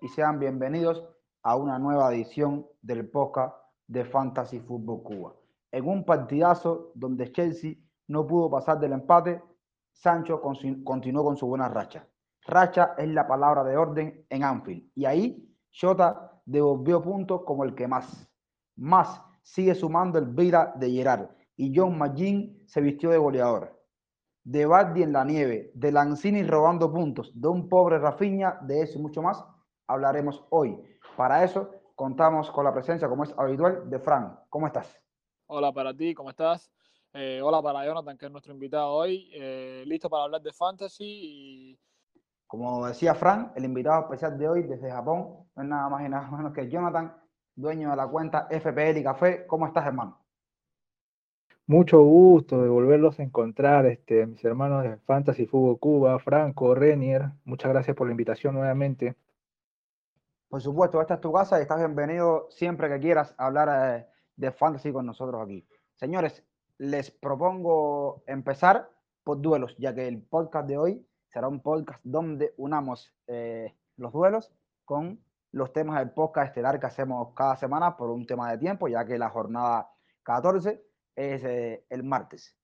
y sean bienvenidos a una nueva edición del podcast de Fantasy Football Cuba. En un partidazo donde Chelsea no pudo pasar del empate, Sancho continuó con su buena racha. Racha es la palabra de orden en Anfield y ahí Jota devolvió puntos como el que más. Más sigue sumando el vida de Gerard y John McGinn se vistió de goleador de Bardi en la nieve, de Lanzini robando puntos, de un pobre Rafiña, de eso y mucho más hablaremos hoy. Para eso contamos con la presencia, como es habitual, de Fran. ¿Cómo estás? Hola para ti, ¿cómo estás? Eh, hola para Jonathan, que es nuestro invitado hoy. Eh, listo para hablar de fantasy y... Como decía Fran, el invitado especial de hoy desde Japón no es nada más y nada menos que Jonathan, dueño de la cuenta FPL y Café. ¿Cómo estás, hermano? Mucho gusto de volverlos a encontrar, este, mis hermanos de Fantasy Fútbol Cuba, Franco, Renier. Muchas gracias por la invitación nuevamente. Por supuesto, esta es tu casa y estás bienvenido siempre que quieras hablar eh, de Fantasy con nosotros aquí. Señores, les propongo empezar por duelos, ya que el podcast de hoy será un podcast donde unamos eh, los duelos con los temas del podcast estelar que hacemos cada semana por un tema de tiempo, ya que la jornada 14 es eh, el martes.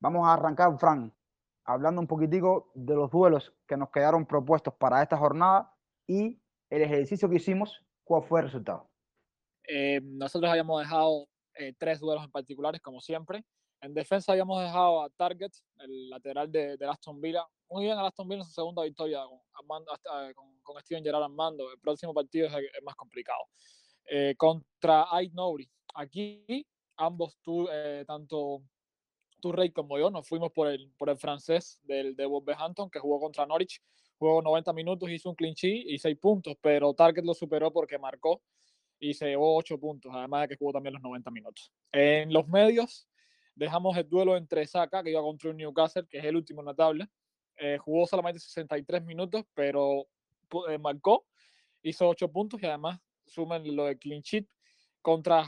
Vamos a arrancar, Fran, hablando un poquitico de los duelos que nos quedaron propuestos para esta jornada y el ejercicio que hicimos, ¿cuál fue el resultado? Eh, nosotros habíamos dejado eh, tres duelos en particulares, como siempre. En defensa habíamos dejado a Target, el lateral de, de Aston Villa. Muy bien, Aston Villa en su segunda victoria con, con, con Steven Gerrard Armando. El próximo partido es, más complicado. contra Ait Nobri. Aquí ambos, tú, eh, tanto tú, Rey, como yo, nos fuimos por el, por el francés del, de Wolverhampton, que jugó contra Norwich. Jugó 90 minutos, hizo un sheet y 6 puntos, pero Target lo superó porque marcó y se llevó 8 puntos, además de que jugó también los 90 minutos. En los medios, dejamos el duelo entre Saka, que iba contra un Newcastle, que es el último en la tabla. Eh, jugó solamente 63 minutos, pero eh, marcó, hizo 8 puntos y además sumen lo de clean sheet contra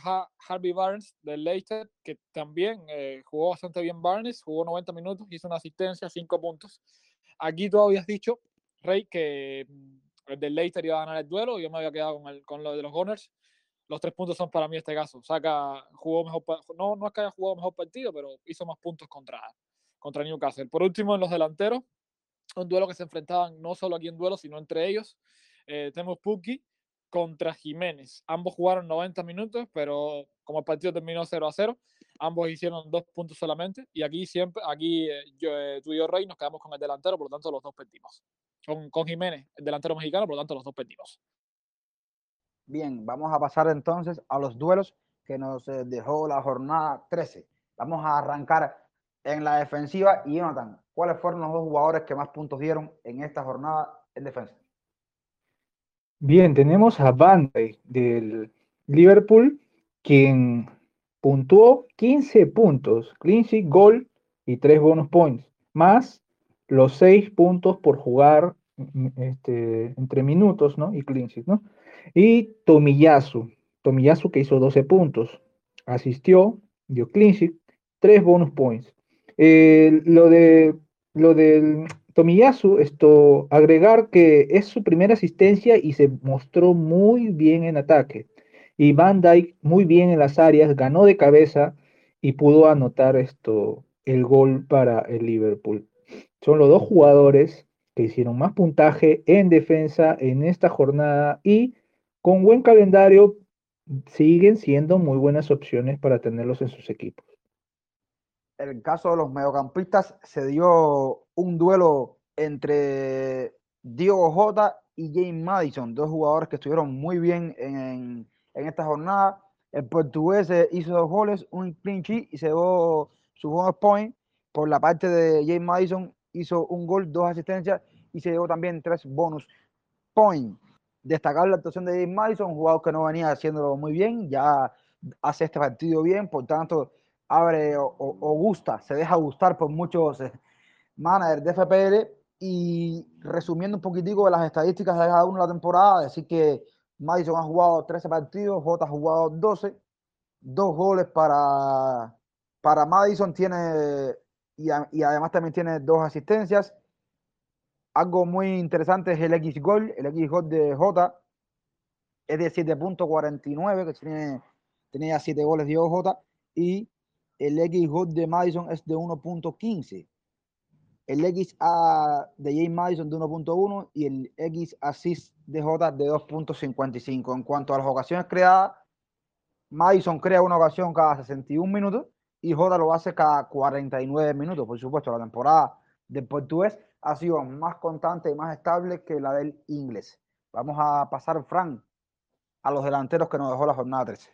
Harvey Barnes del Leicester, que también eh, jugó bastante bien Barnes, jugó 90 minutos, hizo una asistencia, 5 puntos. Aquí tú habías dicho, Rey, que mm, el del Leicester iba a ganar el duelo, yo me había quedado con, el, con lo de los Gunners. Los tres puntos son para mí este caso. Saca, jugó mejor, no, no es que haya jugado mejor partido, pero hizo más puntos contra, contra Newcastle. Por último, en los delanteros, un duelo que se enfrentaban no solo aquí en duelo, sino entre ellos. Eh, tenemos Pukki, contra Jiménez. Ambos jugaron 90 minutos, pero como el partido terminó 0 a 0, ambos hicieron dos puntos solamente. Y aquí siempre, aquí eh, yo, eh, tú y yo, Rey, nos quedamos con el delantero, por lo tanto los dos perdimos. Con, con Jiménez, el delantero mexicano, por lo tanto los dos perdimos. Bien, vamos a pasar entonces a los duelos que nos eh, dejó la jornada 13. Vamos a arrancar en la defensiva. Y Jonathan, ¿cuáles fueron los dos jugadores que más puntos dieron en esta jornada en defensa? Bien, tenemos a Van del Liverpool, quien puntuó 15 puntos, clean sheet, gol y 3 bonus points, más los 6 puntos por jugar mm, este, entre minutos, ¿no? Y clean sheet, ¿no? Y Tomiyasu, Tomiyasu que hizo 12 puntos, asistió, dio sheet, 3 bonus points. Lo de lo del Tomiyasu, esto, agregar que es su primera asistencia y se mostró muy bien en ataque. Y Van Dyke muy bien en las áreas, ganó de cabeza y pudo anotar esto, el gol para el Liverpool. Son los dos jugadores que hicieron más puntaje en defensa en esta jornada y con buen calendario siguen siendo muy buenas opciones para tenerlos en sus equipos el caso de los mediocampistas se dio un duelo entre Diego Jota y James Madison, dos jugadores que estuvieron muy bien en, esta jornada. El portugués hizo dos goles, un clean y se dio su bonus point. Por la parte de James Madison hizo un gol, dos asistencias y se dio también tres bonus points. Destacar la actuación de James Madison, un jugador que no venía haciéndolo muy bien, ya hace este partido bien, por tanto abre o, gusta, se deja gustar por muchos eh, managers de FPL. Y resumiendo un poquitico de las estadísticas de cada uno de la temporada, decir que Madison ha jugado 13 partidos, J ha jugado 12, dos goles para, para Madison, tiene y, y además también tiene dos asistencias. algo muy interesante es el X gol, el X gol de J es de 7.49, que tiene, tenía 7 goles Diego J, y el X gol de Madison es de 1.15. El X A de James Madison de 1.1 y el X assist de J de 2.55. En cuanto a las ocasiones creadas, Madison crea una ocasión cada 61 minutos y J lo hace cada 49 minutos. Por supuesto, la temporada del portugués ha sido más constante y más estable que la del inglés. Vamos a pasar, Frank, a los delanteros que nos dejó la jornada 13.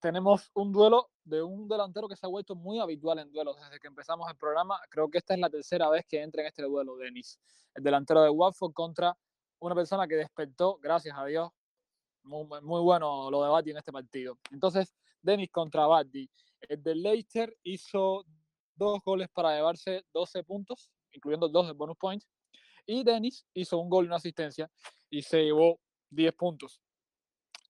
Tenemos un duelo de un delantero que se ha vuelto muy habitual en duelos desde que empezamos el programa. Creo que esta es la tercera vez que entra en este duelo, Denis. El delantero de Watford contra una persona que despertó, gracias a Dios, muy, muy bueno lo de Batti en este partido. Entonces, Denis contra Batti. El de Leicester hizo dos goles para llevarse 12 puntos, incluyendo dos de bonus points. Y Dennis hizo un gol y una asistencia y se llevó 10 puntos.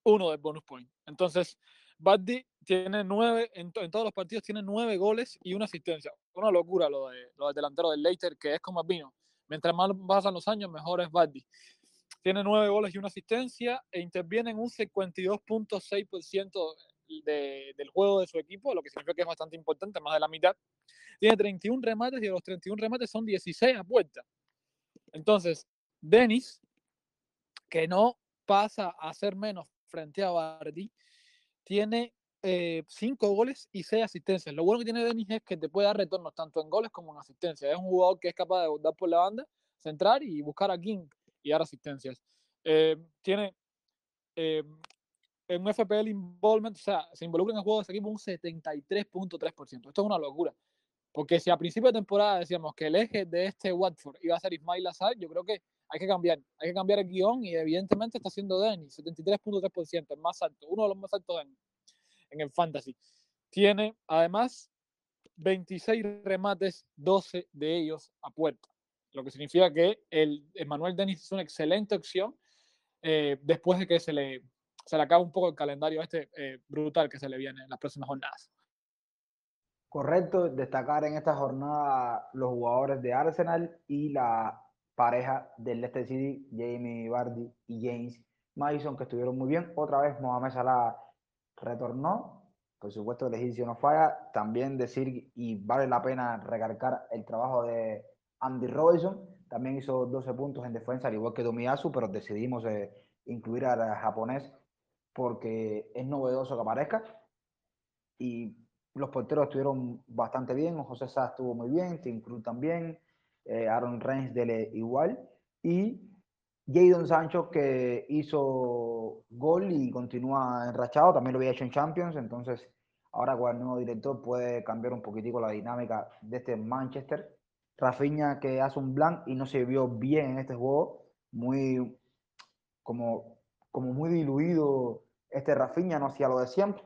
Uno de bonus point. Entonces, Buddy tiene nueve, en, todos los partidos tiene nueve goles y una asistencia. Una locura lo, de, lo del delantero del Leicester, que es como vino. Mientras más pasan los años, mejor es Buddy. Tiene nueve goles y una asistencia e interviene en un 52.6% de, del juego de su equipo, lo que significa que es bastante importante, más de la mitad. Tiene 31 remates y de los 31 remates son 16 a puerta. Entonces, Denis, que no pasa a ser menos frente a Bardi, tiene 5 eh, goles y 6 asistencias. Lo bueno que tiene Denis es que te puede dar retornos tanto en goles como en asistencias. Es un jugador que es capaz de dar por la banda, centrar y buscar a King y dar asistencias. Eh, tiene eh, en un FPL involvement, o sea, se involucra en el juego de ese equipo un 73.3%. Esto es una locura. Porque si a principio de temporada decíamos que el eje de este Watford iba a ser Ismail Azar, yo creo que hay que cambiar. Hay que cambiar el guion y evidentemente está haciendo Denny, 73.3%, el más alto, uno de los más altos en, en el fantasy. Tiene además 26 remates, 12 de ellos a puerta. Lo que significa que el Manuel Dennis es una excelente opción eh, después de que se le se le acaba un poco el calendario este eh, brutal que se le viene en las próximas jornadas. Correcto, destacar en esta jornada los jugadores de Arsenal y la pareja del Leicester City, Jamie Vardy y James Madison, que estuvieron muy bien. Otra vez Mohamed Salah retornó. Por supuesto, el egipcio no falla. También decir, y vale la pena recargar el trabajo de Andy Robinson. También hizo 12 puntos en defensa, al igual que Domiasu, pero decidimos eh, incluir al japonés porque es novedoso que aparezca. Y los porteros estuvieron bastante bien, José Sá estuvo muy bien, Tim Cruz también, eh, Aaron dele igual, y Jadon Sancho que hizo gol y continúa enrachado, también lo había hecho en Champions, entonces ahora con el nuevo director puede cambiar un poquitico la dinámica de este Manchester. Rafinha que hace un blank y no se vio bien en este juego, muy como, como muy diluido este Rafinha no hacía lo de siempre.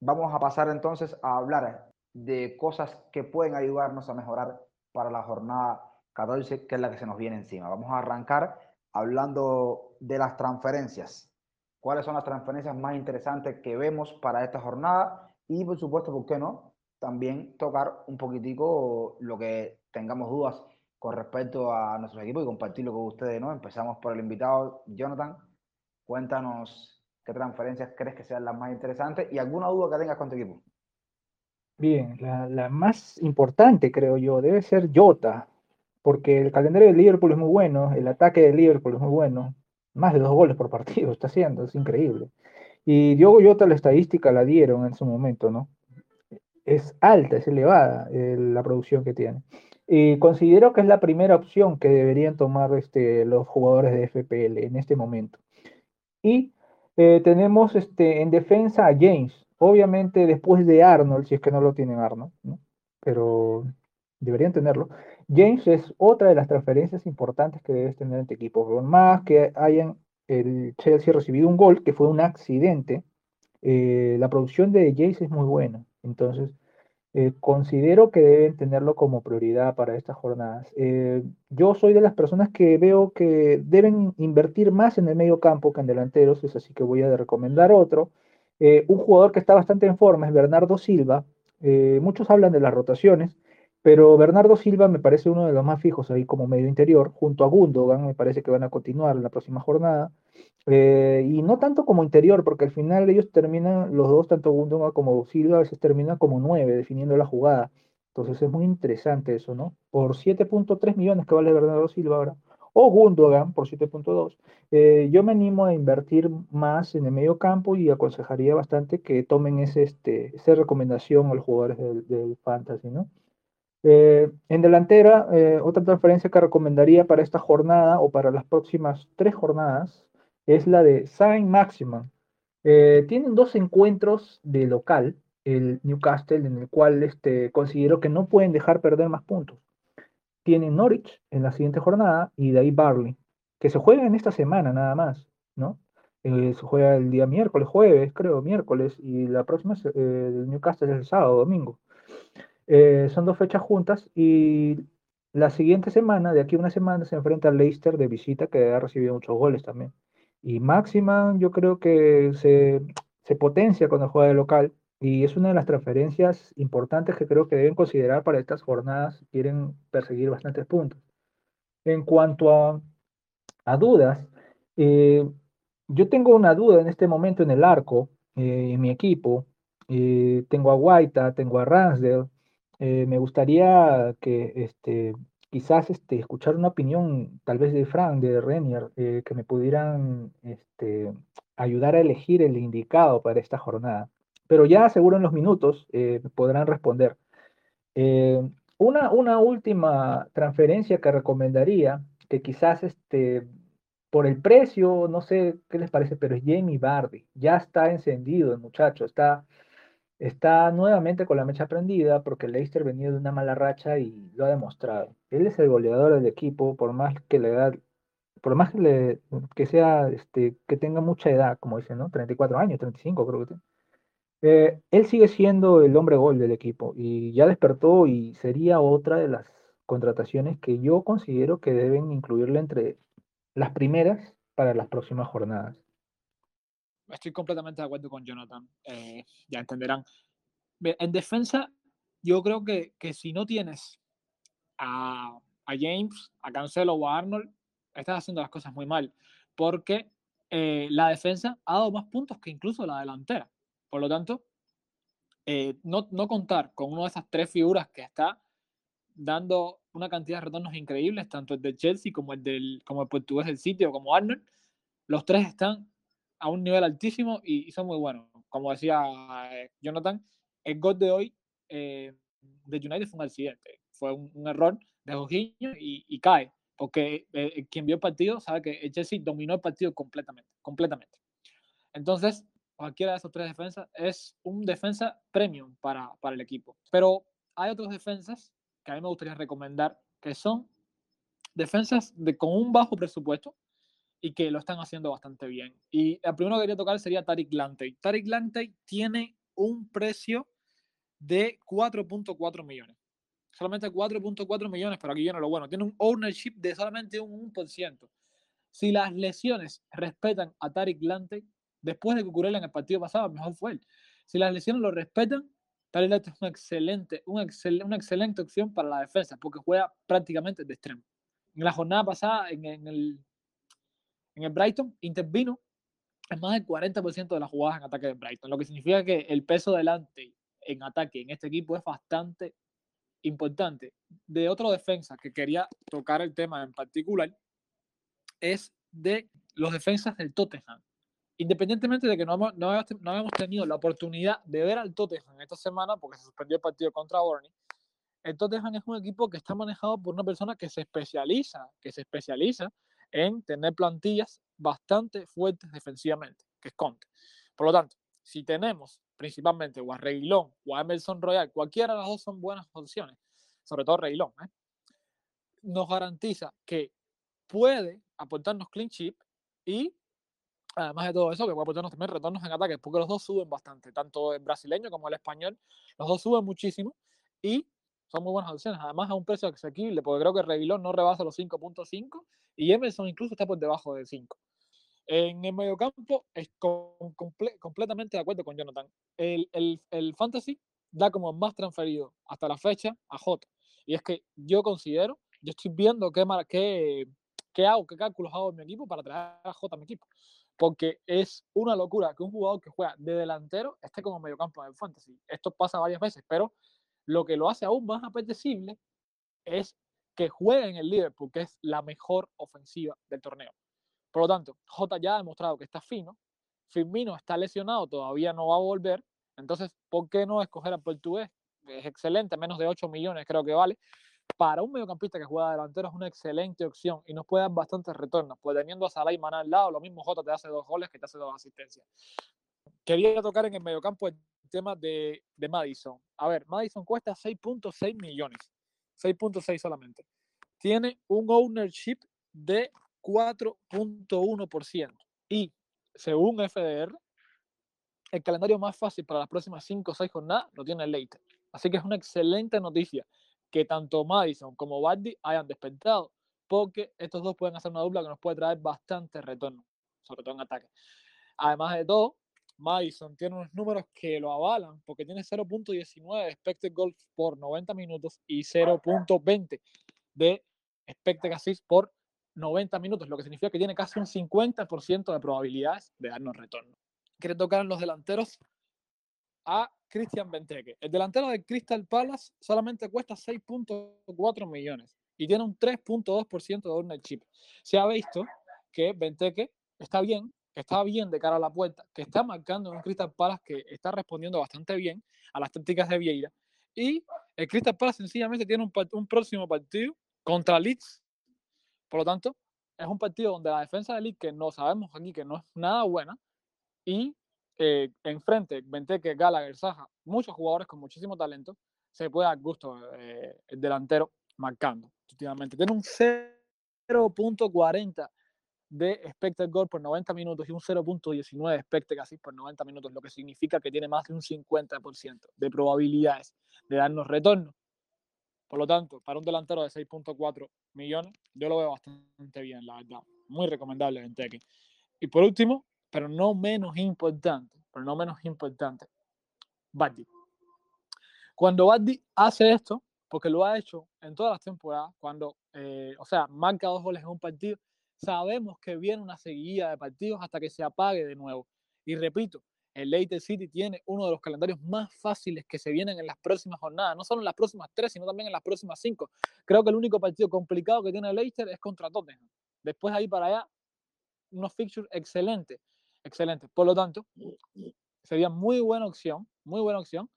Vamos a pasar entonces a hablar de cosas que pueden ayudarnos a mejorar para la jornada 14, que es la que se nos viene encima. Vamos a arrancar hablando de las transferencias. ¿Cuáles son las transferencias más interesantes que vemos para esta jornada? Y por supuesto, ¿por qué no? También tocar un poquitico lo que tengamos dudas con respecto a nuestro equipo y compartirlo con ustedes, ¿no? Empezamos por el invitado Jonathan. Cuéntanos ¿Qué transferencias crees que sean las más interesantes? ¿Y alguna duda que tengas con tu equipo? Bien, la, más importante, creo yo, debe ser Jota, porque el calendario de Liverpool es muy bueno, el ataque de Liverpool es muy bueno, más de dos goles por partido está haciendo, es increíble. Y Diogo Jota la estadística la dieron en su momento, ¿no? Es alta, es elevada eh, la producción que tiene. Y considero que es la primera opción que deberían tomar este, los jugadores de FPL en este momento. Y eh, tenemos este, en defensa a James, obviamente después de Arnold, si es que no lo tienen Arnold, pero deberían tenerlo. James es otra de las transferencias importantes que debes tener en tu equipo. Por más que hayan el Chelsea recibido un gol, que fue un accidente, eh, la producción de James es muy buena. Entonces, eh, considero que deben tenerlo como prioridad para estas jornadas. Eh, yo soy de las personas que veo que deben invertir más en el medio campo que en delanteros, es así que voy a recomendar otro. Eh, un jugador que está bastante en forma es Bernardo Silva. muchos hablan de las rotaciones, Pero Bernardo Silva me parece uno de los más fijos ahí como medio interior, junto a Gundogan, me parece que van a continuar en la próxima jornada. Eh, y no tanto como interior, porque al final ellos terminan, los dos, tanto Gundogan como Silva, a veces terminan como nueve, definiendo la jugada. Entonces es muy interesante eso, ¿no? Por 7.3 millones que vale Bernardo Silva ahora, o Gundogan por 7.2, eh, yo me animo a invertir más en el medio campo y aconsejaría bastante que tomen ese, este, esa recomendación a los jugadores del, del Fantasy, ¿no? Eh, en delantera, eh, otra transferencia que recomendaría para esta jornada o para las próximas tres jornadas es la de Saint Maximan. Eh, tienen dos encuentros de local, el Newcastle, en el cual este, considero que no pueden dejar perder más puntos. Tienen Norwich en la siguiente jornada y de ahí Barley, que se juega en esta semana nada más, ¿no? se juega el día miércoles, jueves, creo, miércoles, y la próxima, el Newcastle es el sábado, domingo. Eh, son dos fechas juntas y la siguiente semana, de aquí a una semana, se enfrenta al Leicester de visita, que ha recibido muchos goles también. Y Máxima, yo creo que se, se potencia cuando juega de local y es una de las transferencias importantes que creo que deben considerar para estas jornadas quieren perseguir bastantes puntos. En cuanto a, a dudas, eh, yo tengo una duda en este momento en el arco, eh, en mi equipo. tengo a Guaita, tengo a Ransdale, eh, me gustaría que este, quizás este, escuchar una opinión tal vez de Frank, de Renier, eh, que me pudieran este, ayudar a elegir el indicado para esta jornada. Pero ya seguro en los minutos eh, podrán responder. una, una última transferencia que recomendaría, que quizás este, por el precio, no sé qué les parece, pero es Jamie Bardi. Ya está encendido el muchacho, está está nuevamente con la mecha prendida porque Leicester venía de una mala racha y lo ha demostrado. Él es el goleador del equipo, por más que la edad, por más que, sea, este, que tenga mucha edad, como dicen, ¿no? 34 años, 35 creo que. Eh, él sigue siendo el hombre gol del equipo y ya despertó y sería otra de las contrataciones que yo considero que deben incluirle entre las primeras para las próximas jornadas estoy completamente de acuerdo con Jonathan. Eh, ya entenderán. En defensa, yo creo que, que si no tienes a, a, James, a Cancelo o a Arnold, estás haciendo las cosas muy mal. Porque eh, la defensa ha dado más puntos que incluso la delantera. Por lo tanto, eh, no, no, contar con una de esas tres figuras que está dando una cantidad de retornos increíbles, tanto el de Chelsea como el del como el portugués del sitio, como Arnold, los tres están a un nivel altísimo y, son muy buenos. Como decía eh, Jonathan, el gol de hoy eh, de United fue un accidente, fue un, error de Jorginho y, cae, porque eh, quien vio el partido sabe que el Chelsea dominó el partido completamente, completamente. Entonces, cualquiera de esos tres defensas es un defensa premium para, para el equipo. Pero hay otros defensas que a mí me gustaría recomendar que son defensas de, con un bajo presupuesto, y que lo están haciendo bastante bien. Y el primero que quería tocar sería Tarik Lantey. Tarik Lantey tiene un precio de 4.4 millones. Solamente 4.4 millones, pero aquí viene lo bueno. Tiene un ownership de solamente un 1%. Si las lesiones respetan a Tarik Lantey, después de ocurrió en el partido pasado, mejor fue él. Si las lesiones lo respetan, Tarik Lantey es una excelente, una, una excelente opción para la defensa, porque juega prácticamente de extremo. En la jornada pasada, en, en el en el Brighton intervino en más del 40% de las jugadas en ataque de Brighton, lo que significa que el peso delante en ataque en este equipo es bastante importante. De otro defensa que quería tocar el tema en particular es de los defensas del Tottenham. Independientemente de que no, hemos, no, habíamos tenido la oportunidad de ver al Tottenham esta semana porque se suspendió el partido contra Burnley, el Tottenham es un equipo que está manejado por una persona que se especializa, que se especializa en tener plantillas bastante fuertes defensivamente, que es Conte. Por lo tanto, si tenemos principalmente o a Reguilón o a Emerson Royal, cualquiera de las dos son buenas opciones, sobre todo Reguilón, ¿eh? nos garantiza que puede aportarnos clean chip y además de todo eso, que puede aportarnos también retornos en ataque, porque los dos suben bastante, tanto el brasileño como el español, los dos suben muchísimo y son muy buenas opciones, además a un precio asequible, porque creo que Reguilón no rebasa los 5.5 y Emerson incluso está por debajo de 5. En el mediocampo, es completamente de acuerdo con Jonathan. El, el, el, fantasy da como más transferido hasta la fecha a Jota. Y es que yo considero, yo estoy viendo qué, qué, qué hago, qué cálculos hago en mi equipo para traer a J a mi equipo. Porque es una locura que un jugador que juega de delantero esté como mediocampo en fantasy. Esto pasa varias veces, pero lo que lo hace aún más apetecible es que juegue en el Liverpool, que es la mejor ofensiva del torneo. Por lo tanto, J ya ha demostrado que está fino. Firmino está lesionado, todavía no va a volver. Entonces, ¿por qué no escoger al portugués? Es excelente, menos de 8 millones creo que vale. Para un mediocampista que juega delantero es una excelente opción y nos puede dar bastantes retornos. Pues teniendo a Salah y Maná al lado, lo mismo J te hace dos goles que te hace dos asistencias. Quería tocar en el mediocampo el tema de, de Madison. A ver, Madison cuesta 6.6 millones. 6.6 solamente. Tiene un ownership de 4.1%. Y según FDR, el calendario más fácil para las próximas 5 o 6 jornadas lo tiene Leicester. Así que es una excelente noticia que tanto Madison como Bardi hayan despertado, porque estos dos pueden hacer una dupla que nos puede traer bastante retorno, sobre todo en ataque. Además de todo, Madison tiene unos números que lo avalan, porque tiene 0.19 expected goals por 90 minutos y 0.20 de expected assists por 90 minutos, lo que significa que tiene casi un 50% de probabilidades de darnos retorno. Quiere tocar en los delanteros a Christian Benteke. El delantero de Crystal Palace solamente cuesta 6.4 millones y tiene un 3.2% de ownership. Se ha visto que Benteke está bien, que está bien de cara a la puerta, que está marcando un Crystal Palace que está respondiendo bastante bien a las tácticas de Vieira. Y el Crystal Palace sencillamente tiene un, un próximo partido contra Leeds. Por lo tanto, es un partido donde la defensa de Leeds, que no sabemos aquí que no es nada buena, y eh, enfrente, Benteke, Gallagher, Saja, muchos jugadores con muchísimo talento, se puede dar gusto eh, el delantero marcando. Tiene un 0.40 de expected goal por 90 minutos y un 0.19 de expected assist por 90 minutos, lo que significa que tiene más de un 50% de probabilidades de darnos retorno. Por lo tanto, para un delantero de 6.4 millones, yo lo veo bastante bien, la verdad. Muy recomendable Benteke. Y por último, pero no menos importante, pero no menos importante, Buddy. Cuando Buddy hace esto, porque lo ha hecho en todas las temporadas, cuando, eh, o sea, marca dos goles en un partido, sabemos que viene una seguida de partidos hasta que se apague de nuevo. Y repito, el Leicester City tiene uno de los calendarios más fáciles que se vienen en las próximas jornadas, no solo en las próximas tres, sino también en las próximas cinco. Creo que el único partido complicado que tiene el Leicester es contra Tottenham. Después ahí para allá, unos fixtures excelentes excelente. Por lo tanto, sería muy buena opción, muy buena opción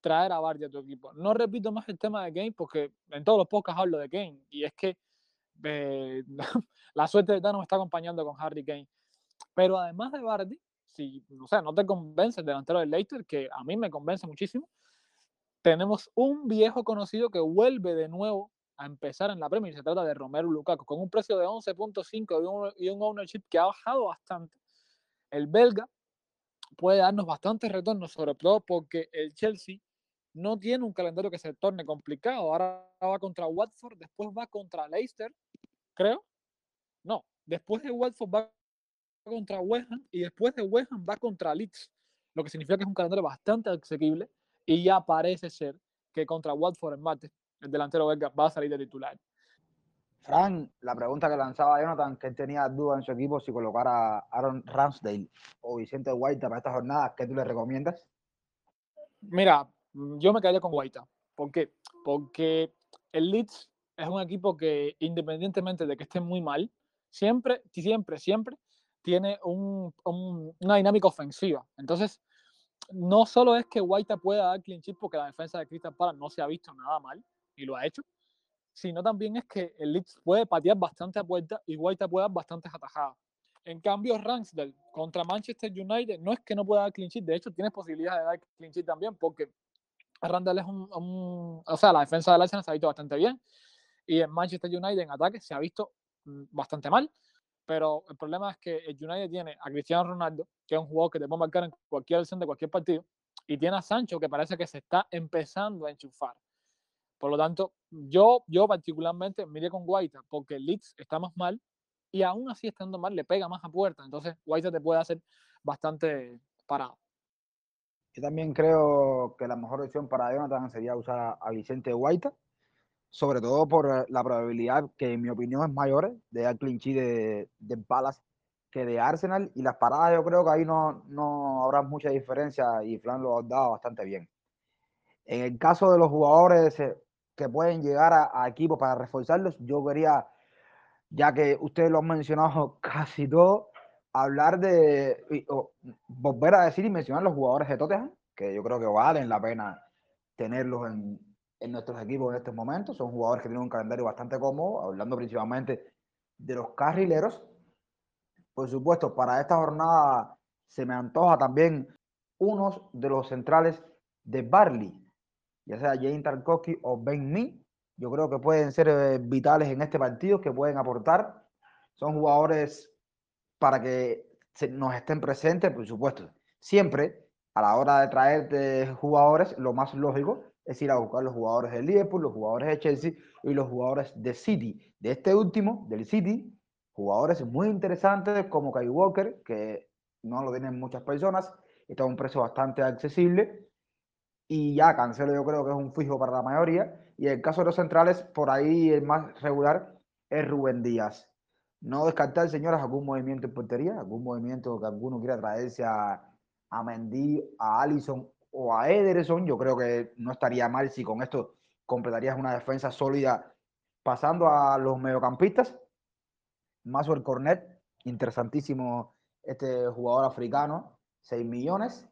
traer a Bardi a tu equipo. No repito más el tema de Kane porque en todos los podcasts hablo de Kane y es que eh, la suerte de Thanos está acompañando con Harry Kane. Pero además de Bardi, si no, sé, no te convence el delantero del Leicester, que a mí me convence muchísimo, tenemos un viejo conocido que vuelve de nuevo a empezar en la Premier. Se trata de Romero Lukaku, con un precio de 11.5 y, y un ownership que ha bajado bastante el belga puede darnos bastantes retornos, sobre todo porque el Chelsea no tiene un calendario que se torne complicado. Ahora va contra Watford, después va contra Leicester, creo. No, después de Watford va contra West Ham y después de West Ham va contra Leeds, lo que significa que es un calendario bastante asequible y ya parece ser que contra Watford en martes el delantero belga va a salir de titular. Fran, la pregunta que lanzaba Jonathan, que él tenía duda en su equipo si colocar a Aaron Ramsdale o Vicente White para esta jornada, ¿qué tú le recomiendas? Mira, yo me quedaría con White. ¿Por qué? Porque el Leeds es un equipo que, independientemente de que esté muy mal, siempre, siempre, siempre tiene un, una dinámica ofensiva. Entonces, no solo es que White pueda dar clean porque la defensa de Crystal Palace no se ha visto nada mal y lo ha hecho, sino también es que el Leeds puede patear bastante a puerta y White puede dar bastantes atajadas. En cambio, Ramsdale contra Manchester United no es que no pueda dar clean de hecho tienes posibilidad de dar clean también porque Randall es un, o sea, la defensa del Arsenal se ha visto bastante bien y en Manchester United en ataque se ha visto mm, bastante mal, pero el problema es que el United tiene a Cristiano Ronaldo, que es un jugador que te puede marcar en cualquier acción de cualquier partido, y tiene a Sancho, que parece que se está empezando a enchufar. Por lo tanto, yo, yo particularmente miré con Guaita porque Leeds está más mal y aún así estando mal le pega más a puerta. Entonces, Guaita te puede hacer bastante parado. Yo también creo que la mejor opción para Jonathan sería usar a, Vicente Guaita. Sobre todo por la probabilidad que en mi opinión es mayor de dar clean de, de Palace que de Arsenal y las paradas yo creo que ahí no, no habrá mucha diferencia y Flan lo ha dado bastante bien. En el caso de los jugadores eh, que pueden llegar a, equipos para reforzarlos, yo quería, ya que ustedes lo han mencionado casi todo, hablar de, volver a decir y mencionar los jugadores de Tottenham, que yo creo que valen la pena tenerlos en, en nuestros equipos en estos momentos. Son jugadores que tienen un calendario bastante cómodo, hablando principalmente de los carrileros. Por supuesto, para esta jornada se me antoja también unos de los centrales de Barley, ya sea Jane Tarkovsky o Ben Mee. Yo creo que pueden ser eh, vitales en este partido, que pueden aportar. Son jugadores para que nos estén presentes, por supuesto. Siempre, a la hora de traer jugadores, lo más lógico es ir a buscar los jugadores del Liverpool, los jugadores de Chelsea y los jugadores de City. De este último, del City, jugadores muy interesantes como Kai Walker, que no lo tienen muchas personas, está a un precio bastante accesible. Y ya Cancelo yo creo que es un fijo para la mayoría. Y en el caso de los centrales, por ahí el más regular es Rubén Díaz. No descartar, señoras, algún movimiento en portería, algún movimiento que alguno quiera traerse a, a Mendy, a Allison o a Ederson. Yo creo que no estaría mal si con esto completarías una defensa sólida pasando a los mediocampistas. el Cornet, interesantísimo este jugador africano, 6 millones.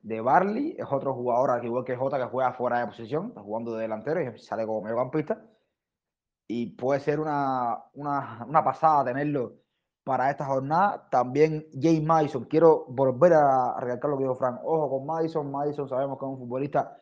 De Barley, es otro jugador, al igual que Jota, que juega fuera de posición, está jugando de delantero y sale como mediocampista. Y puede ser una, una, una pasada tenerlo para esta jornada. También James Madison. Quiero volver a recalcar lo que dijo Frank. Ojo con Madison. Madison sabemos que es un futbolista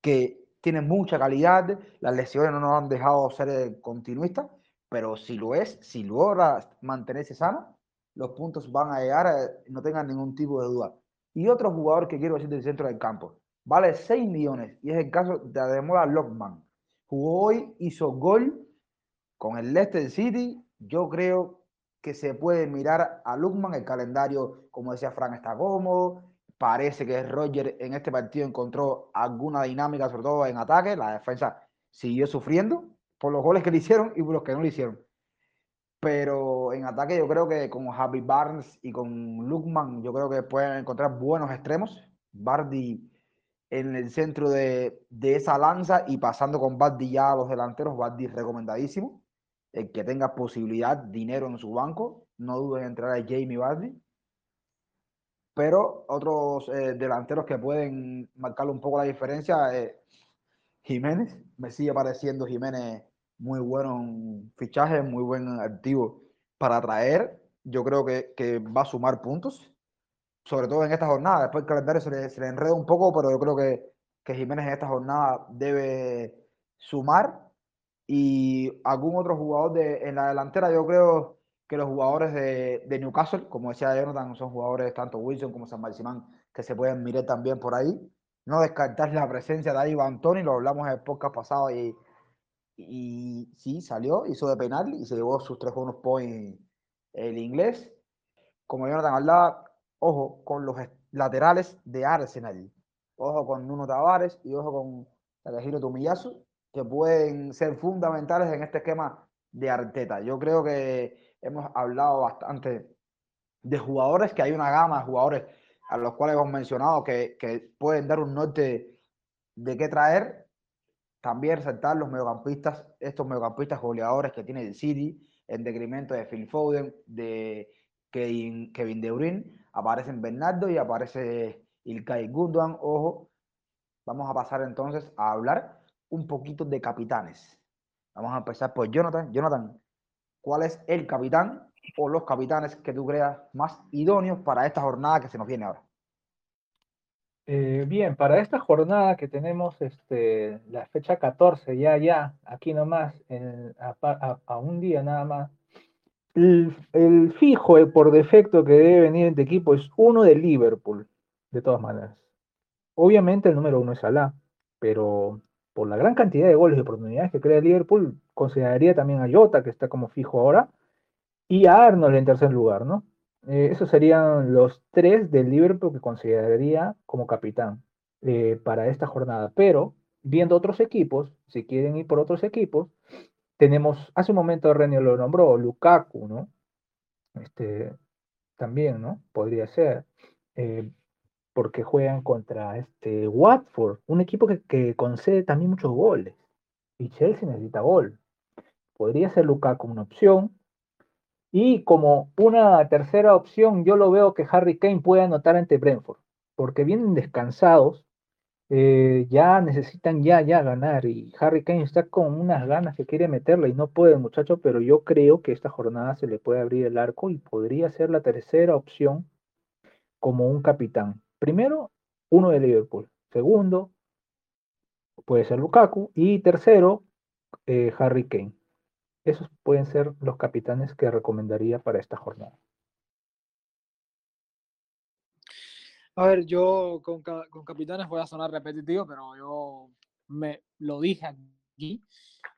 que tiene mucha calidad. Las lesiones no nos han dejado ser continuistas, pero si lo es, si logra mantenerse sano, los puntos van a llegar, eh, no tengan ningún tipo de duda. Y otro jugador que quiero decir del centro del campo, vale 6 millones y es el caso de Ademola Lockman. Jugó hoy, hizo gol con el Leicester City. Yo creo que se puede mirar a Lukman, el calendario, como decía Frank, está cómodo. Parece que Roger en este partido encontró alguna dinámica, sobre todo en ataque. La defensa siguió sufriendo por los goles que le hicieron y por los que no le hicieron. Pero en ataque yo creo que con Javi Barnes y con Lukman, yo creo que pueden encontrar buenos extremos. Bardi en el centro de, de esa lanza y pasando con Bardi ya a los delanteros, Bardi recomendadísimo el que tenga posibilidad, dinero en su banco, no duden en entrar a Jamie Vardy. Pero otros eh, delanteros que pueden marcar un poco la diferencia, es Jiménez, me sigue pareciendo Jiménez muy bueno en fichaje, muy buen activo para traer. Yo creo que, que, va a sumar puntos, sobre todo en esta jornada. Después el calendario se le, se le enreda un poco, pero yo creo que, que Jiménez en esta jornada debe sumar y algún otro jugador de, en la delantera. Yo creo que los jugadores de, de, Newcastle, como decía Jonathan, son jugadores tanto Wilson como San Marcimán que se pueden mirar también por ahí. No descartar la presencia de Ivan Tony, lo hablamos en el podcast pasado y, y sí, salió, hizo de penal y se llevó sus tres bonus points el inglés. Como Jonathan hablaba, ojo con los laterales de Arsenal. Ojo con Nuno Tavares y ojo con Takahiro Tomiyasu, que pueden ser fundamentales en este esquema de Arteta. Yo creo que hemos hablado bastante de jugadores, que hay una gama de jugadores a los cuales hemos mencionado que, que pueden dar un norte de qué traer. También resaltar los mediocampistas, estos mediocampistas goleadores que tiene el City, en decremento de Phil Foden, de Kevin, Kevin De Bruyne, aparecen Bernardo y aparece Ilkay Gundogan. Ojo, vamos a pasar entonces a hablar un poquito de capitanes. Vamos a empezar por Jonathan. Jonathan, ¿cuál es el capitán o los capitanes que tú creas más idóneos para esta jornada que se nos viene ahora? Eh, bien, para esta jornada que tenemos este, la fecha 14, ya, ya, aquí nomás, en, a, un día nada más, el, fijo el por defecto que debe venir en este equipo es uno de Liverpool, de todas maneras. Obviamente el número uno es Salah, pero por la gran cantidad de goles y oportunidades que crea Liverpool, consideraría también a Jota, que está como fijo ahora, y a Arnold en tercer lugar, ¿no? Eh, esos serían los tres del Liverpool que consideraría como capitán eh, para esta jornada. Pero viendo otros equipos, si quieren ir por otros equipos, tenemos, hace un momento René lo nombró, Lukaku, ¿no? Este, también, ¿no? Podría ser. Eh, porque juegan contra este Watford, un equipo que, concede también muchos goles. Y Chelsea necesita gol. Podría ser Lukaku una opción. Y como una tercera opción, yo lo veo que Harry Kane puede anotar ante Brentford, porque vienen descansados, eh, ya necesitan ya, ya ganar. Y Harry Kane está con unas ganas que quiere meterla y no puede, muchacho, pero yo creo que esta jornada se le puede abrir el arco y podría ser la tercera opción como un capitán. Primero, uno de Liverpool. Segundo, puede ser Lukaku. Y tercero, eh, Harry Kane. Esos pueden ser los capitanes que recomendaría para esta jornada. A ver, yo con, capitanes voy a sonar repetitivo, pero yo me lo dije aquí,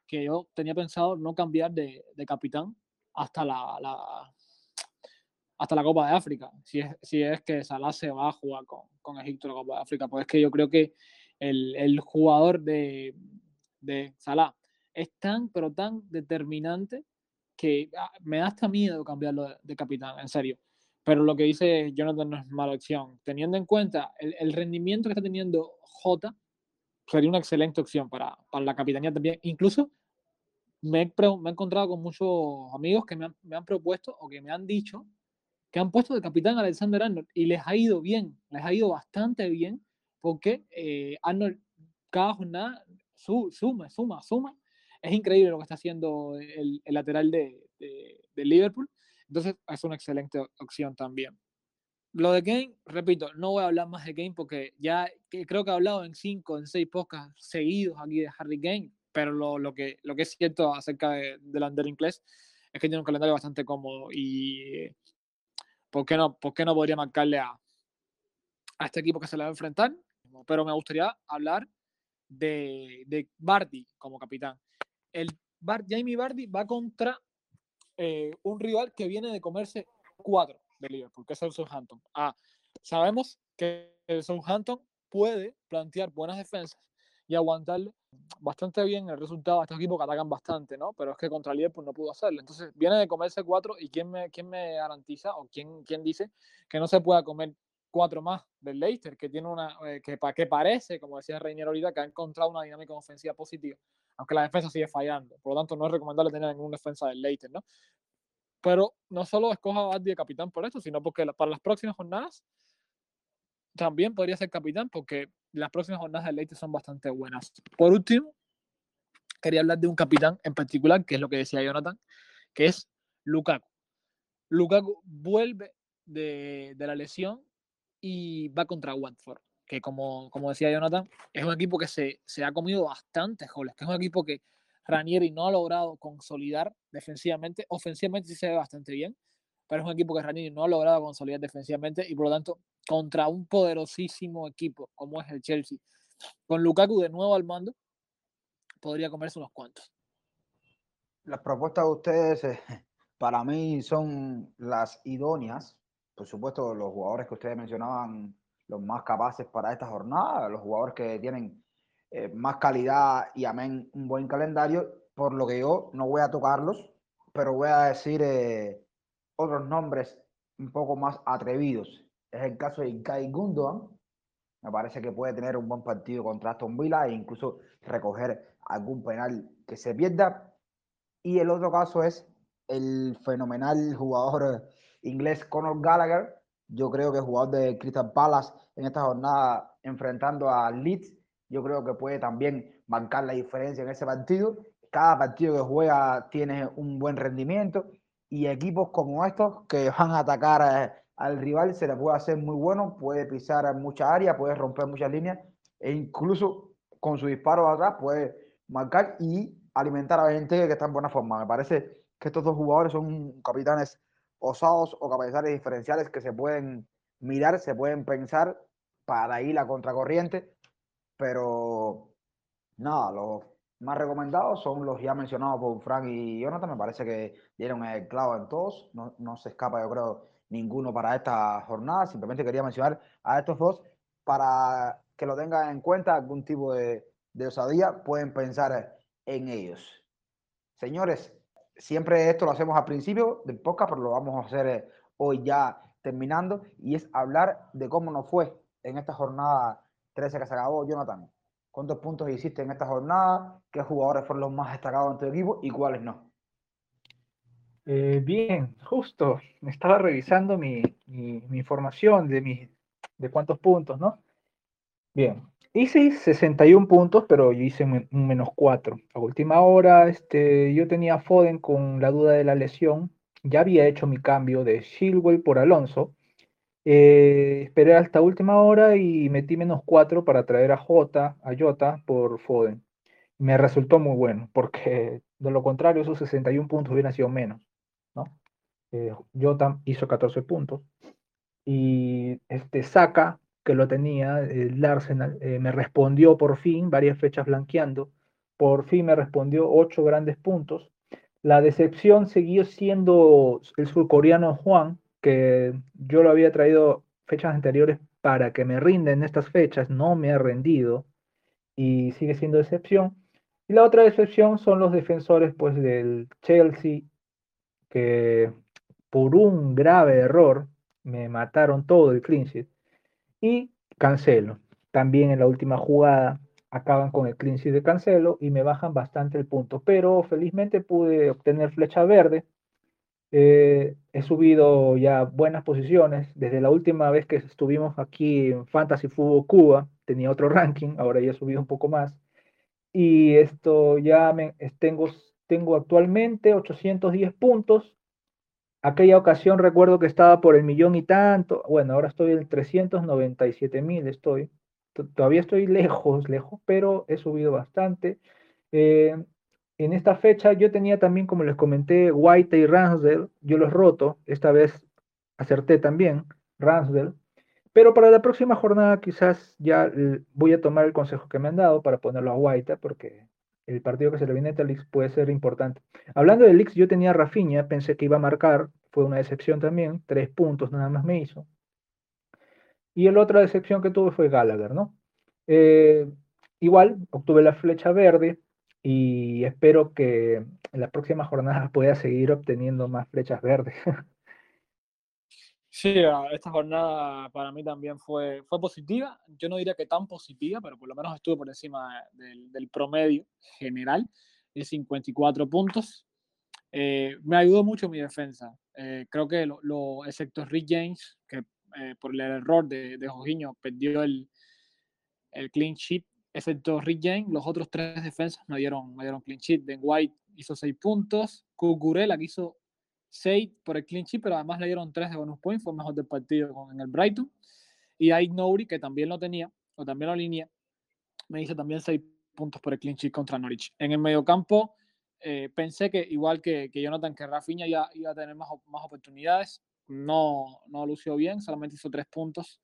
que yo tenía pensado no cambiar de, capitán hasta la, hasta la Copa de África, si es, si es que Salah se va a jugar con, con Egipto la Copa de África, pues es que yo creo que el, el jugador de, de Salah es tan, pero tan determinante que ah, me da hasta miedo cambiarlo de, de capitán, en serio. Pero lo que dice Jonathan no es mala opción. Teniendo en cuenta el, el rendimiento que está teniendo Jota, sería una excelente opción para, para la capitanía también. Incluso me he, me he, encontrado con muchos amigos que me han, me han, propuesto o que me han dicho que han puesto de capitán a Alexander Arnold y les ha ido bien, les ha ido bastante bien, porque eh, Arnold cada jornada su, suma, suma, suma. Es increíble lo que está haciendo el, el lateral de, de, de Liverpool. Entonces es una excelente opción también. Lo de Kane, repito, no voy a hablar más de Kane porque ya creo que he hablado en cinco, en seis podcasts seguidos aquí de Harry Kane, pero lo, lo, que, lo que es cierto acerca de, del under inglés es que tiene un calendario bastante cómodo y ¿por qué no, por qué no podría marcarle a, a este equipo que se le va a enfrentar? Pero me gustaría hablar de, de Bardi como capitán. El Jamie Bardi va contra eh, un rival que viene de comerse cuatro de Liverpool, que es el Southampton. Ah, sabemos que el Southampton puede plantear buenas defensas y aguantarle bastante bien el resultado a estos equipos que atacan bastante, ¿no? Pero es que contra Liverpool no pudo hacerlo. Entonces, viene de comerse cuatro y ¿quién me, quién me garantiza o quién, quién dice que no se pueda comer cuatro más del Leicester, que tiene una, eh, que, que parece, como decía Reinier ahorita, que ha encontrado una dinámica ofensiva positiva, aunque la defensa sigue fallando. Por lo tanto, no es recomendable tener ninguna defensa del Leicester, ¿no? Pero no solo escoja a Bardi de capitán por esto, sino porque para las próximas jornadas también podría ser capitán, porque las próximas jornadas del Leicester son bastante buenas. Por último, quería hablar de un capitán en particular, que es lo que decía Jonathan, que es Lukaku. Lukaku vuelve de, de la lesión y va contra Watford, que como, como decía Jonathan, es un equipo que se, se ha comido bastantes goles, que es un equipo que Ranieri no ha logrado consolidar defensivamente, ofensivamente sí se ve bastante bien, pero es un equipo que Ranieri no ha logrado consolidar defensivamente y por lo tanto contra un poderosísimo equipo como es el Chelsea, con Lukaku de nuevo al mando, podría comerse unos cuantos. Las propuestas de ustedes eh, para mí son las idóneas. Por supuesto, los jugadores que ustedes mencionaban, los más capaces para esta jornada, los jugadores que tienen eh, más calidad y amén un buen calendario, por lo que yo no voy a tocarlos, pero voy a decir eh, otros nombres un poco más atrevidos. Es el caso de Ilkay Gundogan. Me parece que puede tener un buen partido contra Aston Villa e incluso recoger algún penal que se pierda. Y el otro caso es el fenomenal jugador inglés Conor Gallagher. Yo creo que jugador de Crystal Palace en esta jornada enfrentando a Leeds yo creo que puede también marcar la diferencia en ese partido. Cada partido que juega tiene un buen rendimiento y equipos como estos que van a atacar a, al rival se le puede hacer muy bueno, puede pisar mucha área, puede romper muchas líneas e incluso con su disparo atrás puede marcar y alimentar a gente que está en buena forma. Me parece que estos dos jugadores son capitanes osados o capitanes diferenciales que se pueden mirar, se pueden pensar para ir a contracorriente pero nada, los más recomendados son los ya mencionados por Frank y Jonathan. Me parece que dieron el clavo en todos. No, no se escapa, yo creo, ninguno para esta jornada. Simplemente quería mencionar a estos dos para que lo tengan en cuenta algún tipo de, de osadía, pueden pensar en ellos. Señores, siempre esto lo hacemos al principio del podcast, pero lo vamos a hacer eh, hoy ya terminando, y es hablar de cómo nos fue en esta jornada 13 que se acabó, Jonathan. ¿Cuántos puntos hiciste en esta jornada? ¿Qué jugadores fueron los más destacados en tu equipo y cuáles no? Eh, bien, justo, estaba revisando mi, información de, mi, de cuántos puntos, ¿no? Bien, hice 61 puntos, pero yo hice un menos 4. A última hora, este, yo tenía Foden con la duda de la lesión. Ya había hecho mi cambio de Shilwell por Alonso. Eh, esperé hasta última hora y metí menos 4 para traer a Jota, a Jota por Foden. Me resultó muy bueno, porque de lo contrario, esos 61 puntos hubieran sido menos. ¿no? Eh, Jota hizo 14 puntos. Y este Saka, que lo tenía, el Arsenal, eh, me respondió por fin, varias fechas blanqueando, por fin me respondió 8 grandes puntos. La decepción siguió siendo el surcoreano Juan, que yo lo había traído fechas anteriores para que me rinda en estas fechas, no me ha rendido y sigue siendo decepción. Y la otra decepción son los defensores pues del Chelsea que por un grave error me mataron todo el clean y cancelo. También en la última jugada acaban con el clean de cancelo y me bajan bastante el punto, pero felizmente pude obtener flecha verde. Eh, he subido ya buenas posiciones. Desde la última vez que estuvimos aquí en Fantasy Fútbol Cuba, tenía otro ranking, ahora ya he subido un poco más. Y esto ya tengo tengo actualmente 810 puntos. Aquella ocasión recuerdo que estaba por el millón y tanto. Bueno, ahora estoy en 397 mil, estoy. Todavía estoy lejos, lejos, pero he subido bastante. Eh, en esta fecha yo tenía también, como les comenté, White y Ransdale. Yo los roto. Esta vez acerté también Ransdale. Pero para la próxima jornada quizás ya voy a tomar el consejo que me han dado para ponerlo a White, porque el partido que se le viene a Leaks puede ser importante. Hablando de Leaks, yo tenía a pensé que iba a marcar, fue una decepción también, tres puntos nada más me hizo. Y la otra decepción que tuve fue Gallagher, ¿no? Eh, igual, obtuve la flecha verde y espero que en la próxima jornada pueda seguir obteniendo más flechas verdes. Sí, esta jornada para mí también fue, fue positiva. Yo no diría que tan positiva, pero por lo menos estuve por encima del, promedio general de 54 puntos. Eh, me ayudó mucho mi defensa. Eh, creo que, lo, excepto Rick James, que eh, por el error de, de Jorginho perdió el, el clean sheet, excepto Rick James, los otros tres defensas me dieron, me dieron clean sheet. Ben White hizo 6 puntos, Cucurella que hizo 6 por el clean sheet, pero además le dieron 3 de bonus points, fue mejor del partido en el Brighton. Y ahí Nouri, que también lo tenía, o también lo línea, me hizo también 6 puntos por el clean sheet contra Norwich. En el mediocampo, eh, pensé que igual que, que Jonathan, que Rafinha ya iba a tener más, más oportunidades. No, no lució bien, solamente hizo 3 puntos.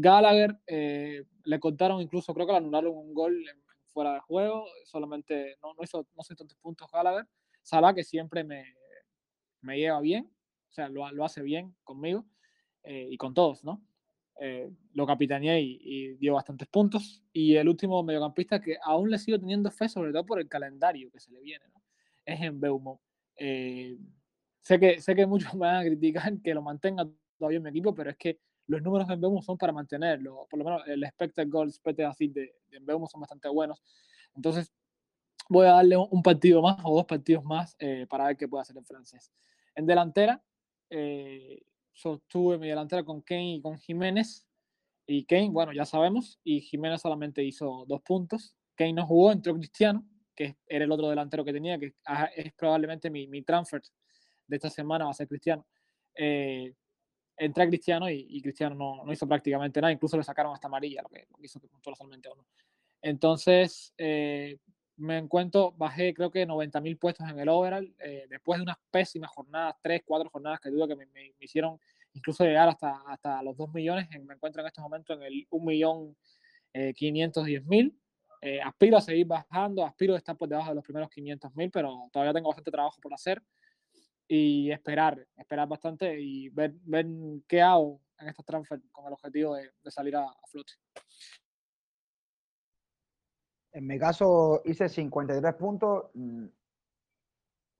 Gallagher eh, le contaron incluso, creo que le anularon un gol fuera de juego, solamente no, no hizo, no hizo tantos puntos Gallagher. Salah, que siempre me, me lleva bien, o sea, lo, lo hace bien conmigo eh, y con todos, ¿no? Eh, lo capitaneé y, dio bastantes puntos. Y el último mediocampista que aún le sigo teniendo fe, sobre todo por el calendario que se le viene, ¿no? Es en Beumo. Eh, sé, que, sé que muchos me van a criticar que lo mantenga todavía en mi equipo, pero es que los números en Beumo son para mantenerlo. Por lo menos el expected goals, así de, de Beumo son bastante buenos. Entonces, voy a darle un partido más o dos partidos más eh, para ver qué puede hacer en francés. En delantera, eh, sostuve mi delantera con Kane y con Jiménez. Y Kane, bueno, ya sabemos, y Jiménez solamente hizo dos puntos. Kane no jugó, entró Cristiano, que era el otro delantero que tenía, que es probablemente mi, mi transfer de esta semana, va a ser Cristiano. Eh, entré a Cristiano y, Cristiano no, no, hizo prácticamente nada, incluso le sacaron hasta amarilla, lo que, hizo que puntó solamente uno. Entonces, eh, me encuentro, bajé creo que 90 mil puestos en el overall, eh, después de unas pésimas jornadas, tres, cuatro jornadas que dudo que me, me, hicieron incluso llegar hasta, hasta los 2 millones, me encuentro en este momento en el 1 millón eh, 510 mil. Eh, aspiro a seguir bajando, aspiro a estar por debajo de los primeros 500 mil, pero todavía tengo bastante trabajo por hacer y esperar, esperar bastante y ver, ver qué hago en estos transfer con el objetivo de, salir a, a flote. En mi caso hice 53 puntos.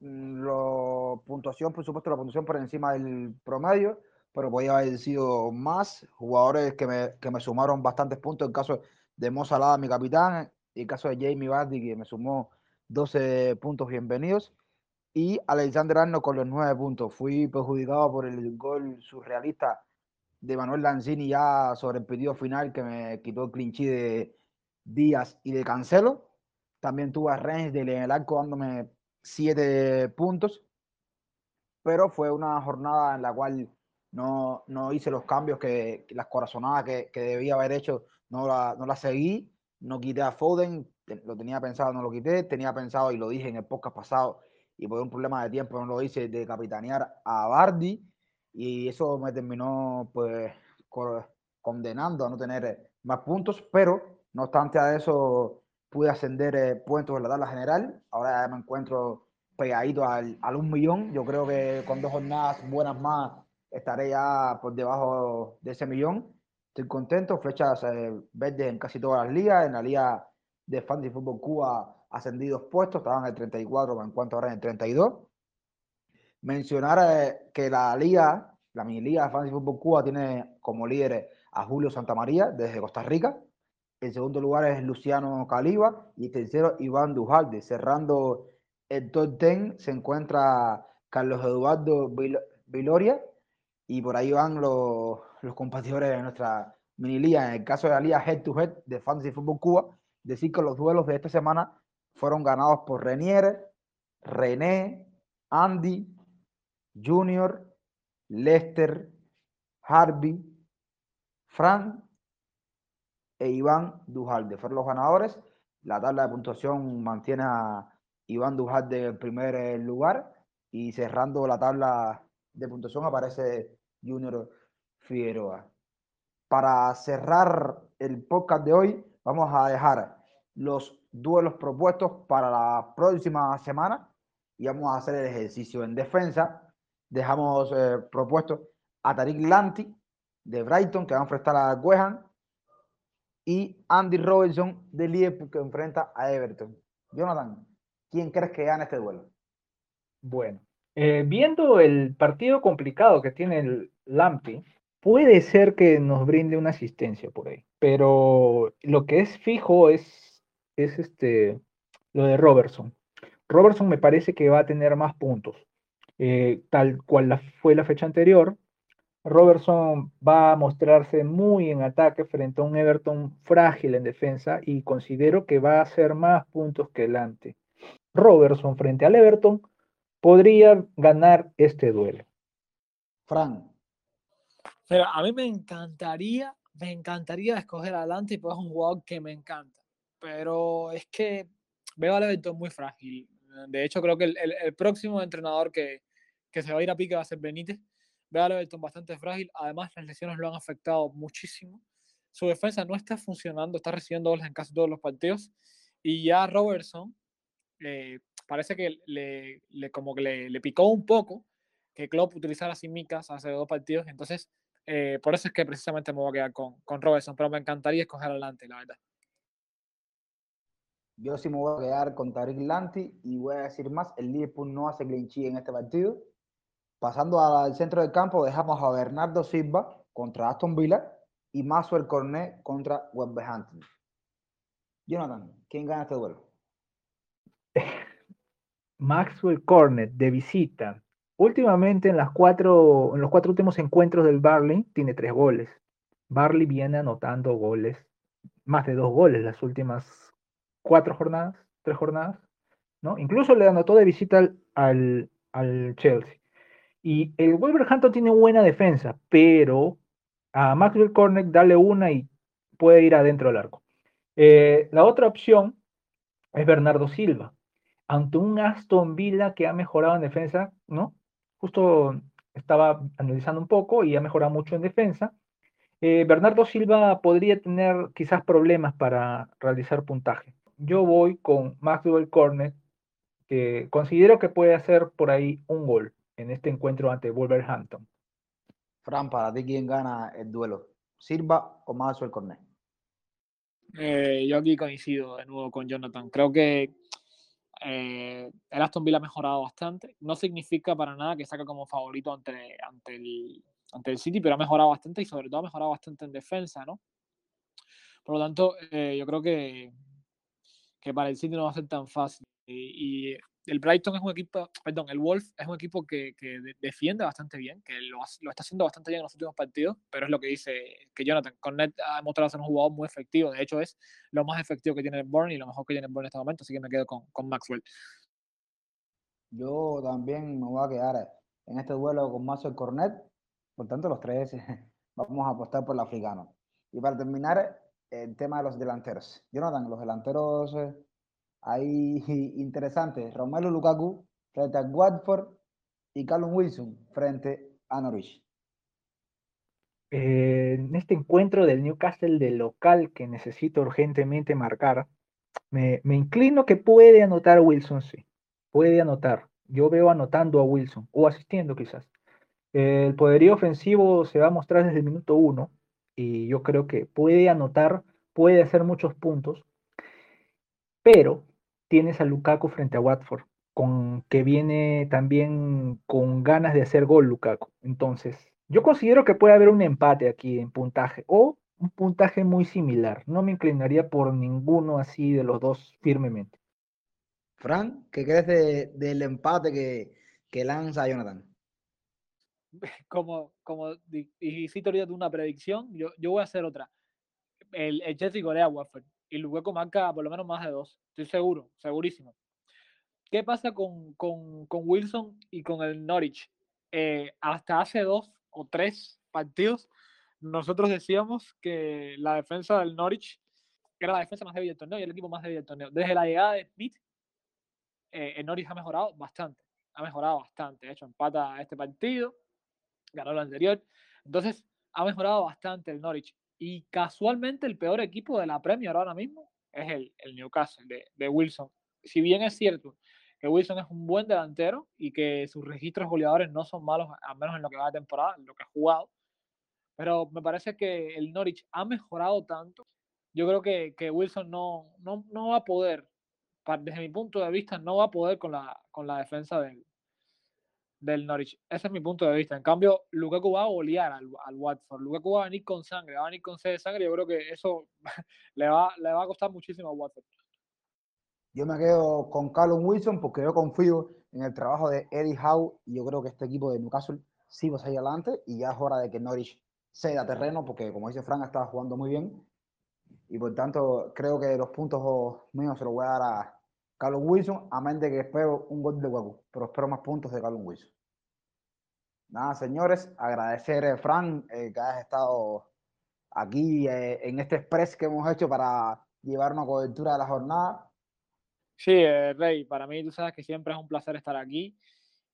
mm, lo- puntuación, por supuesto, la puntuación por encima del promedio, pero podía haber sido más. Jugadores que me, que me sumaron bastantes puntos. El caso de Mo Salah, mi capitán, y el caso de Jamie Vardy, que me sumó 12 puntos bienvenidos. Y Alexander Arnold con los 9 puntos. Fui perjudicado por el gol surrealista de Manuel Lanzini ya sobre el pedido final que me quitó el clinchí de Díaz y de Cancelo. También tuve a Rennes en el arco dándome 7 puntos. Pero fue una jornada en la cual no, no hice los cambios que, las corazonadas que, que debía haber hecho, no la, no la seguí. No quité a Foden, lo tenía pensado, no lo quité. Tenía pensado, y lo dije en el podcast pasado, y por un problema de tiempo no lo hice, de capitanear a Bardi. Y eso me terminó pues co- condenando a no tener más puntos, pero no obstante a eso pude ascender eh, puntos en la tabla general. Ahora me encuentro pegadito al, al un millón. Yo creo que con dos jornadas buenas más estaré ya por debajo de ese millón. Estoy contento, flechas eh, verdes en casi todas las ligas. En la liga de Fantasy Fútbol Cuba ascendí dos puestos, estaban en el 34, me encuentro ahora en el 32. Mencionar eh, que la liga, la mini liga de Fantasy Fútbol Cuba tiene como líder a Julio Santamaría desde Costa Rica. El segundo lugar es Luciano Caliba y tercero Iván Dujalde. Cerrando el top 10 se encuentra Carlos Eduardo Vil- Viloria y por ahí van los, los competidores de nuestra mini liga. En el caso de la liga Head to Head de Fantasy Fútbol Cuba, decir que los duelos de esta semana fueron ganados por Renier, René, Andy, Junior, Lester, Harvey, Fran e Iván Dujalde. Fueron los ganadores. La tabla de puntuación mantiene a Iván Dujalde en primer eh, lugar y cerrando la tabla de puntuación aparece Junior Figueroa. Para cerrar el podcast de hoy, vamos a dejar los duelos propuestos para la próxima semana y vamos a hacer el ejercicio en defensa. Dejamos eh, propuesto a Tariq Lanti de Brighton que va a enfrentar a West y Andy Robertson de Liverpool que enfrenta a Everton. Jonathan, ¿quién crees que gana este duelo? Bueno, eh, viendo el partido complicado que tiene el Lamptey, puede ser que nos brinde una asistencia por ahí, pero lo que es fijo es, es este, lo de Robertson. Robertson me parece que va a tener más puntos, eh, tal cual la- fue la fecha anterior. Robertson va a mostrarse muy en ataque frente a un Everton frágil en defensa y considero que va a hacer más puntos que el ante. Robertson frente al Everton podría ganar este duelo. Fran, Mira, a mí me encantaría, me encantaría escoger adelante pues es un jugador que me encanta. Pero es que veo al Everton muy frágil. De hecho, creo que el, el- próximo entrenador que, que se va a ir a pique va a ser Benítez. Veo al Everton bastante frágil. Además, las lesiones lo han afectado muchísimo. Su defensa no está funcionando, está recibiendo goles en casi todos los partidos. Y ya Robertson eh, parece que le, le- como que le, le picó un poco que Klopp utilizara Simicas hace dos partidos. Entonces, eh, por eso es que precisamente me voy a quedar con, con Robertson, pero me encantaría escoger adelante, la verdad. Yo sí me voy a quedar con Tariq Lanti y voy a decir más, el Liverpool no hace sheet en este partido. Pasando al centro del campo, dejamos a Bernardo Silva contra Aston Villa y Maxwell Cornet contra Wolverhampton. Jonathan, ¿quién gana este duelo? Maxwell Cornet de visita. Últimamente en, las cuatro, en los cuatro últimos encuentros del Barley tiene tres goles. Barley viene anotando goles, más de dos goles las últimas cuatro jornadas, tres jornadas, ¿no? Incluso le anotó de visita al, al, Chelsea. Y el Wolverhampton tiene buena defensa, pero a Maxwell Cornet dale una y puede ir adentro del arco. Eh, la otra opción es Bernardo Silva ante un Aston Villa que ha mejorado en defensa, ¿no? Justo estaba analizando un poco y ha mejorado mucho en defensa. Eh, Bernardo Silva podría tener quizás problemas para realizar puntaje. Yo voy con Maxwell Cornet, que considero que puede hacer por ahí un gol en este encuentro ante Wolverhampton. Fran, para ti, ¿quién gana el duelo? ¿Silva o Maxwell Cornet? Eh, yo aquí coincido de nuevo con Jonathan. Creo que eh, el Aston Villa ha mejorado bastante. No significa para nada que saque como favorito ante, ante, el, ante el City, pero ha mejorado bastante y sobre todo ha mejorado bastante en defensa, ¿no? Por lo tanto, eh, yo creo que, que para el City no va a ser tan fácil. Y, el Brighton es un equipo, perdón, el Wolf es un equipo que, que defiende bastante bien, que lo, lo, está haciendo bastante bien en los últimos partidos, pero es lo que dice que Jonathan Cornet ha mostrado ser un jugador muy efectivo. De hecho, es lo más efectivo que tiene el Bourne y lo mejor que tiene el Bourne en este momento, así que me quedo con, con Maxwell. Yo también me voy a quedar en este duelo con Maxwell Cornet, por tanto los tres vamos a apostar por el africano. Y para terminar, el tema de los delanteros. Jonathan, los delanteros eh, ahí interesantes. Romelu Lukaku frente a Watford y Callum Wilson frente a Norwich. Eh, en este encuentro del Newcastle de local que necesito urgentemente marcar, me, me, inclino que puede anotar Wilson, sí. Puede anotar. Yo veo anotando a Wilson o asistiendo quizás. El poderío ofensivo se va a mostrar desde el minuto uno y yo creo que puede anotar, puede hacer muchos puntos, pero tienes a Lukaku frente a Watford, con, que viene también con ganas de hacer gol Lukaku. Entonces, yo considero que puede haber un empate aquí en puntaje o un puntaje muy similar. No me inclinaría por ninguno así de los dos firmemente. Fran, ¿qué crees del empate que, que lanza Jonathan? como, como dijiste ahorita una predicción, yo, yo voy a hacer otra. El, el Chelsea Corea Watford y Lukaku marca por lo menos más de dos. Estoy seguro, segurísimo. ¿Qué pasa con, con, con Wilson y con el Norwich? Eh, hasta hace dos o tres partidos, nosotros decíamos que la defensa del Norwich era la defensa más débil del torneo y el equipo más débil del torneo. Desde la llegada de Smith, eh, el Norwich ha mejorado bastante. Ha mejorado bastante. De hecho, empata este partido ganó el anterior. Entonces, ha mejorado bastante el Norwich. Y casualmente el peor equipo de la Premier ahora mismo es el, el Newcastle de, de, Wilson. Si bien es cierto que Wilson es un buen delantero y que sus registros goleadores no son malos, al menos en lo que va de temporada, en lo que ha jugado, pero me parece que el Norwich ha mejorado tanto. Yo creo que, que Wilson no, no, no, va a poder, desde mi punto de vista, no va a poder con la, con la defensa del, del Norwich. Ese es mi punto de vista. En cambio, Lukaku va a golear al, al, Watford. Lukaku va a venir con sangre, va a venir con sed de sangre. Yo creo que eso le, va, le va a costar muchísimo a Watford. Yo me quedo con Callum Wilson porque yo confío en el trabajo de Eddie Howe y yo creo que este equipo de Newcastle sí va a salir adelante y ya es hora de que Norwich ceda terreno porque, como dice Frank, estaba jugando muy bien y por tanto creo que los puntos míos se los voy a dar a, Carlos Wilson, a menos de que espero un gol de huevo, pero espero más puntos de Carlos Wilson. Nada, señores, agradecer a Fran eh, que hayas estado aquí eh, en este express que hemos hecho para llevar una cobertura de la jornada. Sí, eh, Rey, para mí tú sabes que siempre es un placer estar aquí.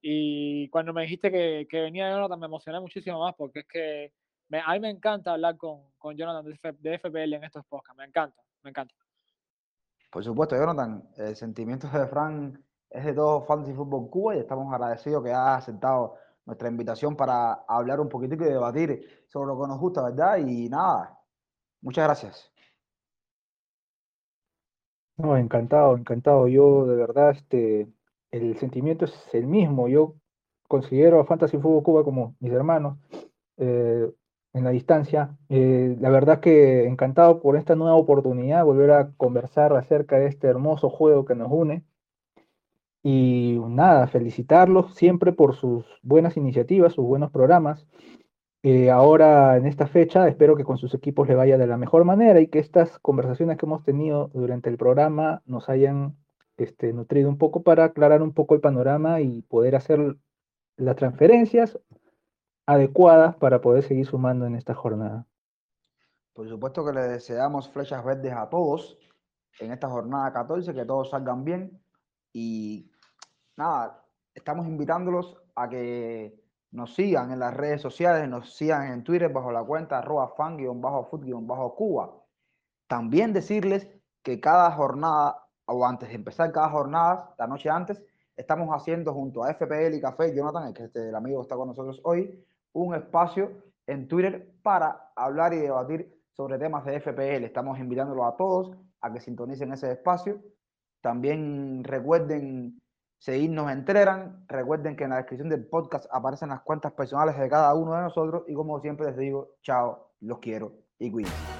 Y cuando me dijiste que, que venía Jonathan, me emocioné muchísimo más porque es que me, a mí me encanta hablar con, con Jonathan de, FPL en estos podcasts. Me encanta, me encanta. Por supuesto, Jonathan, el sentimiento de Fran es de todo Fantasy Fútbol Cuba y estamos agradecidos que haya aceptado nuestra invitación para hablar un poquitico y debatir sobre lo que nos gusta, ¿verdad? Y nada, muchas gracias. No, encantado, encantado. Yo de verdad, este, el sentimiento es el mismo. Yo considero a Fantasy Fútbol Cuba como mis hermanos. Eh, en la distancia. Eh, la verdad que encantado por esta nueva oportunidad, volver a conversar acerca de este hermoso juego que nos une. Y nada, felicitarlos siempre por sus buenas iniciativas, sus buenos programas. Eh, ahora en esta fecha espero que con sus equipos le vaya de la mejor manera y que estas conversaciones que hemos tenido durante el programa nos hayan este, nutrido un poco para aclarar un poco el panorama y poder hacer las transferencias adecuadas para poder seguir sumando en esta jornada. Por supuesto que le deseamos flechas verdes a todos en esta jornada 14, que todos salgan bien. Y nada, estamos invitándolos a que nos sigan en las redes sociales, nos sigan en Twitter bajo la cuenta arroba fan-food-cuba. También decirles que cada jornada, o antes de empezar cada jornada, la noche antes, estamos haciendo junto a FPL y Café, Jonathan, el que este, amigo está con nosotros hoy, un espacio en Twitter para hablar y debatir sobre temas de FPL. Estamos invitándolos a todos a que sintonicen ese espacio. También recuerden seguirnos en. Recuerden que en la descripción del podcast aparecen las cuentas personales de cada uno de nosotros. Y como siempre les digo, chao, los quiero y cuídense.